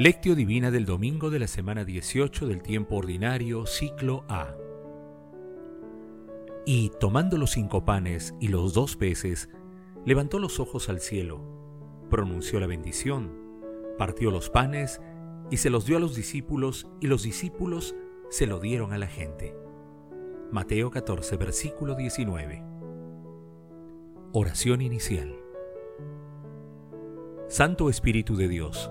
Lectio Divina del domingo de la semana 18 del tiempo ordinario, ciclo A. Y tomando los cinco panes y los dos peces, levantó los ojos al cielo, pronunció la bendición, partió los panes y se los dio a los discípulos, y los discípulos se lo dieron a la gente. Mateo 14, versículo 19. Oración inicial. Santo Espíritu de Dios,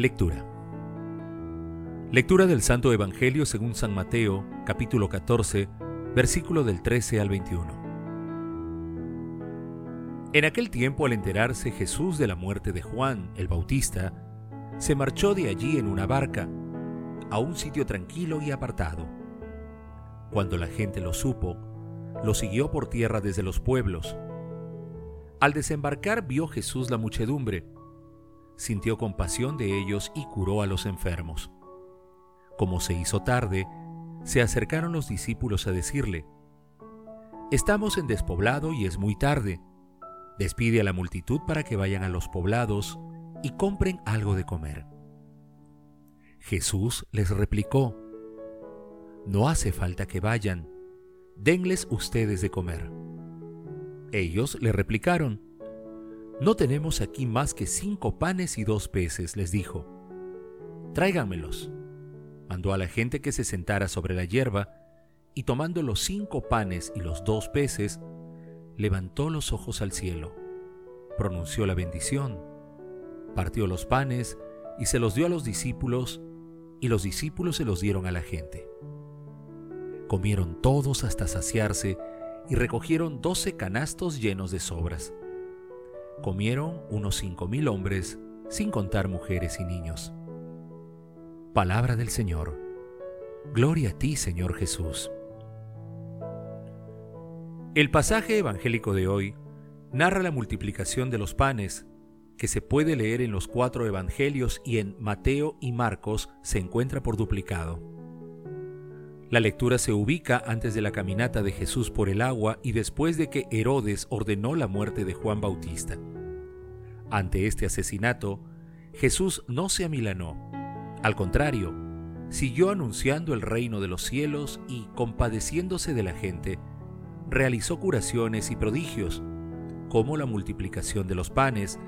Lectura. Lectura del Santo Evangelio según San Mateo, capítulo 14, versículo del 13 al 21. En aquel tiempo, al enterarse Jesús de la muerte de Juan el Bautista, se marchó de allí en una barca, a un sitio tranquilo y apartado. Cuando la gente lo supo, lo siguió por tierra desde los pueblos. Al desembarcar vio Jesús la muchedumbre sintió compasión de ellos y curó a los enfermos. Como se hizo tarde, se acercaron los discípulos a decirle, Estamos en despoblado y es muy tarde. Despide a la multitud para que vayan a los poblados y compren algo de comer. Jesús les replicó, No hace falta que vayan, denles ustedes de comer. Ellos le replicaron, no tenemos aquí más que cinco panes y dos peces, les dijo. Tráiganmelos. Mandó a la gente que se sentara sobre la hierba, y tomando los cinco panes y los dos peces, levantó los ojos al cielo, pronunció la bendición, partió los panes y se los dio a los discípulos, y los discípulos se los dieron a la gente. Comieron todos hasta saciarse y recogieron doce canastos llenos de sobras comieron unos cinco mil hombres, sin contar mujeres y niños. Palabra del Señor. Gloria a ti, Señor Jesús. El pasaje evangélico de hoy narra la multiplicación de los panes, que se puede leer en los cuatro evangelios y en Mateo y Marcos se encuentra por duplicado. La lectura se ubica antes de la caminata de Jesús por el agua y después de que Herodes ordenó la muerte de Juan Bautista. Ante este asesinato, Jesús no se amilanó. Al contrario, siguió anunciando el reino de los cielos y, compadeciéndose de la gente, realizó curaciones y prodigios, como la multiplicación de los panes,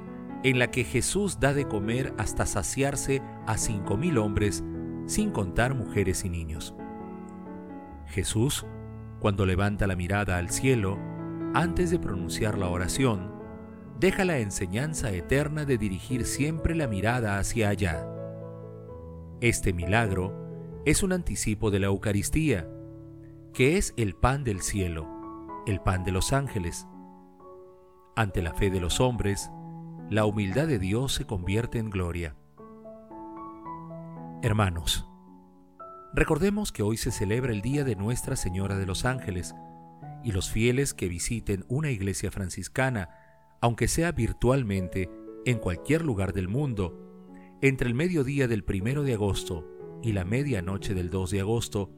en la que Jesús da de comer hasta saciarse a cinco mil hombres, sin contar mujeres y niños. Jesús, cuando levanta la mirada al cielo, antes de pronunciar la oración, deja la enseñanza eterna de dirigir siempre la mirada hacia allá. Este milagro es un anticipo de la Eucaristía, que es el pan del cielo, el pan de los ángeles. Ante la fe de los hombres, la humildad de Dios se convierte en gloria. Hermanos, recordemos que hoy se celebra el Día de Nuestra Señora de los Ángeles, y los fieles que visiten una iglesia franciscana aunque sea virtualmente, en cualquier lugar del mundo, entre el mediodía del primero de agosto y la medianoche del 2 de agosto,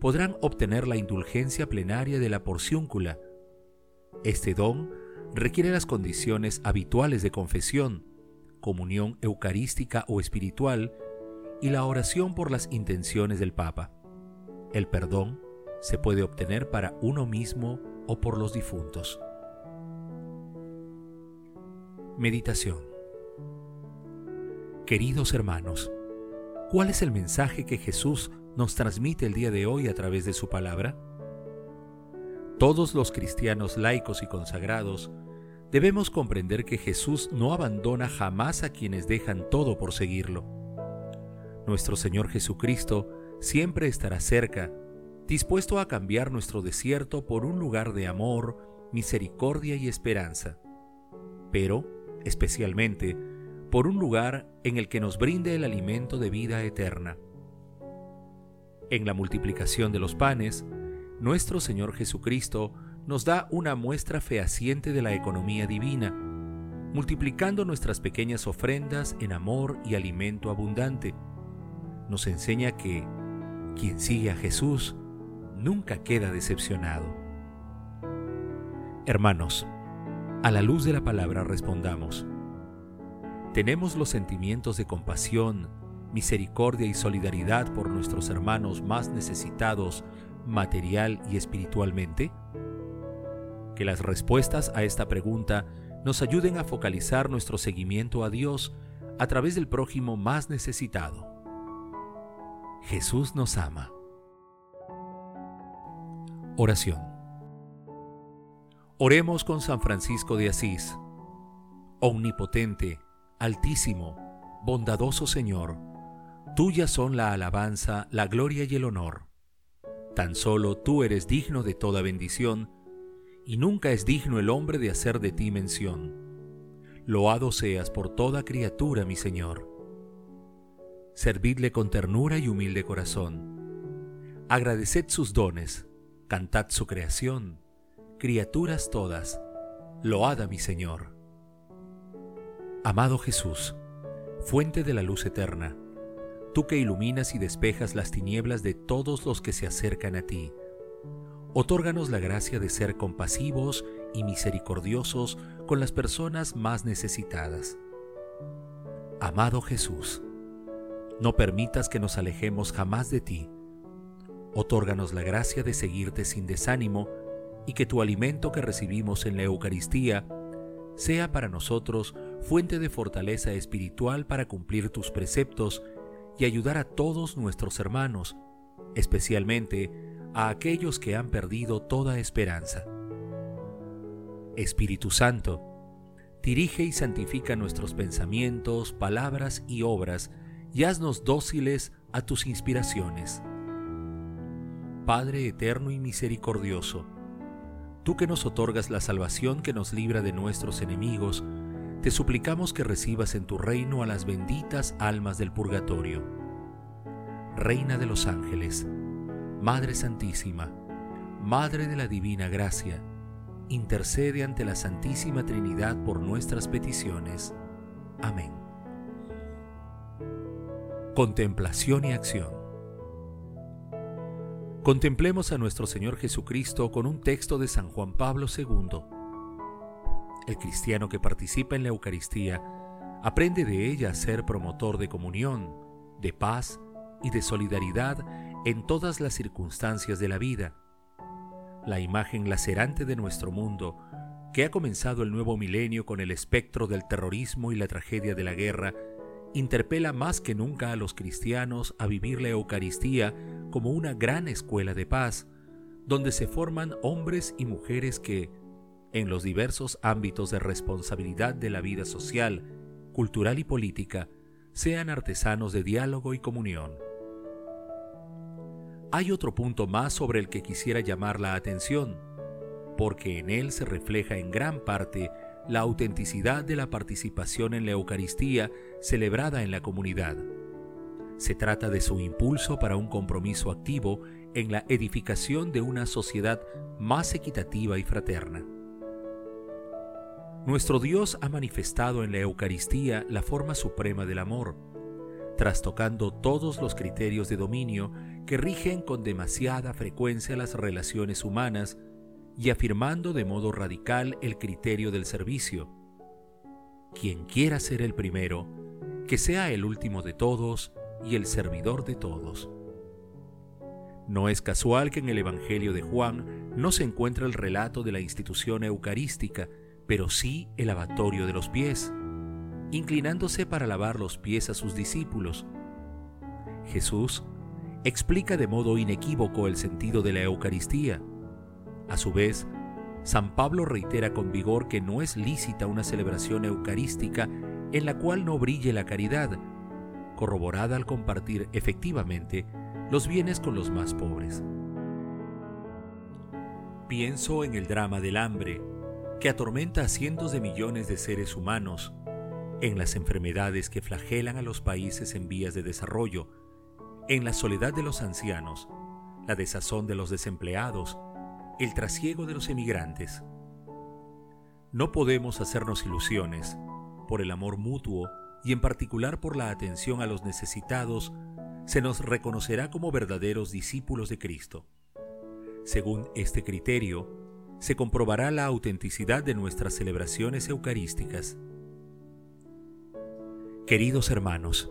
podrán obtener la indulgencia plenaria de la porciúncula. Este don requiere las condiciones habituales de confesión, comunión eucarística o espiritual y la oración por las intenciones del Papa. El perdón se puede obtener para uno mismo o por los difuntos. Meditación Queridos hermanos, ¿cuál es el mensaje que Jesús nos transmite el día de hoy a través de su palabra? Todos los cristianos laicos y consagrados debemos comprender que Jesús no abandona jamás a quienes dejan todo por seguirlo. Nuestro Señor Jesucristo siempre estará cerca, dispuesto a cambiar nuestro desierto por un lugar de amor, misericordia y esperanza. Pero, especialmente por un lugar en el que nos brinde el alimento de vida eterna. En la multiplicación de los panes, nuestro Señor Jesucristo nos da una muestra fehaciente de la economía divina, multiplicando nuestras pequeñas ofrendas en amor y alimento abundante. Nos enseña que quien sigue a Jesús nunca queda decepcionado. Hermanos, a la luz de la palabra respondamos. ¿Tenemos los sentimientos de compasión, misericordia y solidaridad por nuestros hermanos más necesitados material y espiritualmente? Que las respuestas a esta pregunta nos ayuden a focalizar nuestro seguimiento a Dios a través del prójimo más necesitado. Jesús nos ama. Oración. Oremos con San Francisco de Asís. Omnipotente, altísimo, bondadoso Señor, tuya son la alabanza, la gloria y el honor. Tan solo tú eres digno de toda bendición, y nunca es digno el hombre de hacer de ti mención. Loado seas por toda criatura, mi Señor. Servidle con ternura y humilde corazón. Agradeced sus dones, cantad su creación, criaturas todas, load a mi Señor. Amado Jesús, fuente de la luz eterna, tú que iluminas y despejas las tinieblas de todos los que se acercan a ti, Otórganos la gracia de ser compasivos y misericordiosos con las personas más necesitadas. Amado Jesús, no permitas que nos alejemos jamás de ti. Otórganos la gracia de seguirte sin desánimo y que tu alimento que recibimos en la Eucaristía sea para nosotros fuente de fortaleza espiritual para cumplir tus preceptos y ayudar a todos nuestros hermanos, especialmente a aquellos que han perdido toda esperanza. Espíritu Santo, dirige y santifica nuestros pensamientos, palabras y obras y haznos dóciles a tus inspiraciones. Padre eterno y misericordioso, tú que nos otorgas la salvación que nos libra de nuestros enemigos, te suplicamos que recibas en tu reino a las benditas almas del purgatorio. Reina de los ángeles, Madre Santísima, Madre de la Divina Gracia, intercede ante la Santísima Trinidad por nuestras peticiones. Amén. Contemplación y acción. Contemplemos a nuestro Señor Jesucristo con un texto de San Juan Pablo II. El cristiano que participa en la Eucaristía aprende de ella a ser promotor de comunión, de paz y de solidaridad en todas las circunstancias de la vida. La imagen lacerante de nuestro mundo, que ha comenzado el nuevo milenio con el espectro del terrorismo y la tragedia de la guerra, interpela más que nunca a los cristianos a vivir la Eucaristía como una gran escuela de paz, donde se forman hombres y mujeres que, en los diversos ámbitos de responsabilidad de la vida social, cultural y política, sean artesanos de diálogo y comunión. Hay otro punto más sobre el que quisiera llamar la atención, porque en él se refleja en gran parte la autenticidad de la participación en la Eucaristía celebrada en la comunidad. Se trata de su impulso para un compromiso activo en la edificación de una sociedad más equitativa y fraterna. Nuestro Dios ha manifestado en la Eucaristía la forma suprema del amor, trastocando todos los criterios de dominio que rigen con demasiada frecuencia las relaciones humanas y afirmando de modo radical el criterio del servicio. Quien quiera ser el primero, que sea el último de todos y el servidor de todos. No es casual que en el Evangelio de Juan no se encuentre el relato de la institución eucarística, pero sí el lavatorio de los pies, inclinándose para lavar los pies a sus discípulos. Jesús explica de modo inequívoco el sentido de la Eucaristía. A su vez, San Pablo reitera con vigor que no es lícita una celebración eucarística en la cual no brille la caridad, corroborada al compartir efectivamente los bienes con los más pobres. Pienso en el drama del hambre, que atormenta a cientos de millones de seres humanos, en las enfermedades que flagelan a los países en vías de desarrollo, en la soledad de los ancianos, la desazón de los desempleados, el trasiego de los emigrantes. No podemos hacernos ilusiones por el amor mutuo y en particular por la atención a los necesitados, se nos reconocerá como verdaderos discípulos de Cristo. Según este criterio, se comprobará la autenticidad de nuestras celebraciones eucarísticas. Queridos hermanos,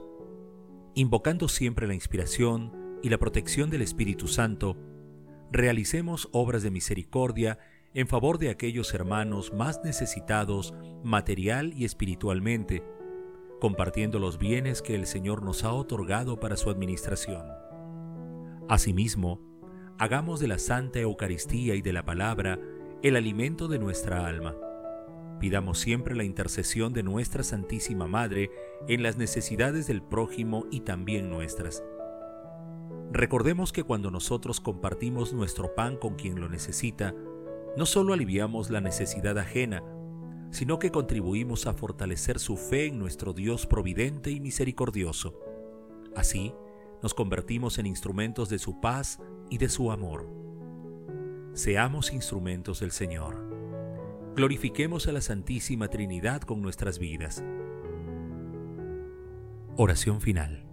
invocando siempre la inspiración y la protección del Espíritu Santo, realicemos obras de misericordia en favor de aquellos hermanos más necesitados material y espiritualmente, compartiendo los bienes que el Señor nos ha otorgado para su administración. Asimismo, hagamos de la Santa Eucaristía y de la palabra el alimento de nuestra alma. Pidamos siempre la intercesión de nuestra Santísima Madre en las necesidades del prójimo y también nuestras. Recordemos que cuando nosotros compartimos nuestro pan con quien lo necesita, no solo aliviamos la necesidad ajena, sino que contribuimos a fortalecer su fe en nuestro Dios providente y misericordioso. Así, nos convertimos en instrumentos de su paz y de su amor. Seamos instrumentos del Señor. Glorifiquemos a la Santísima Trinidad con nuestras vidas. Oración final.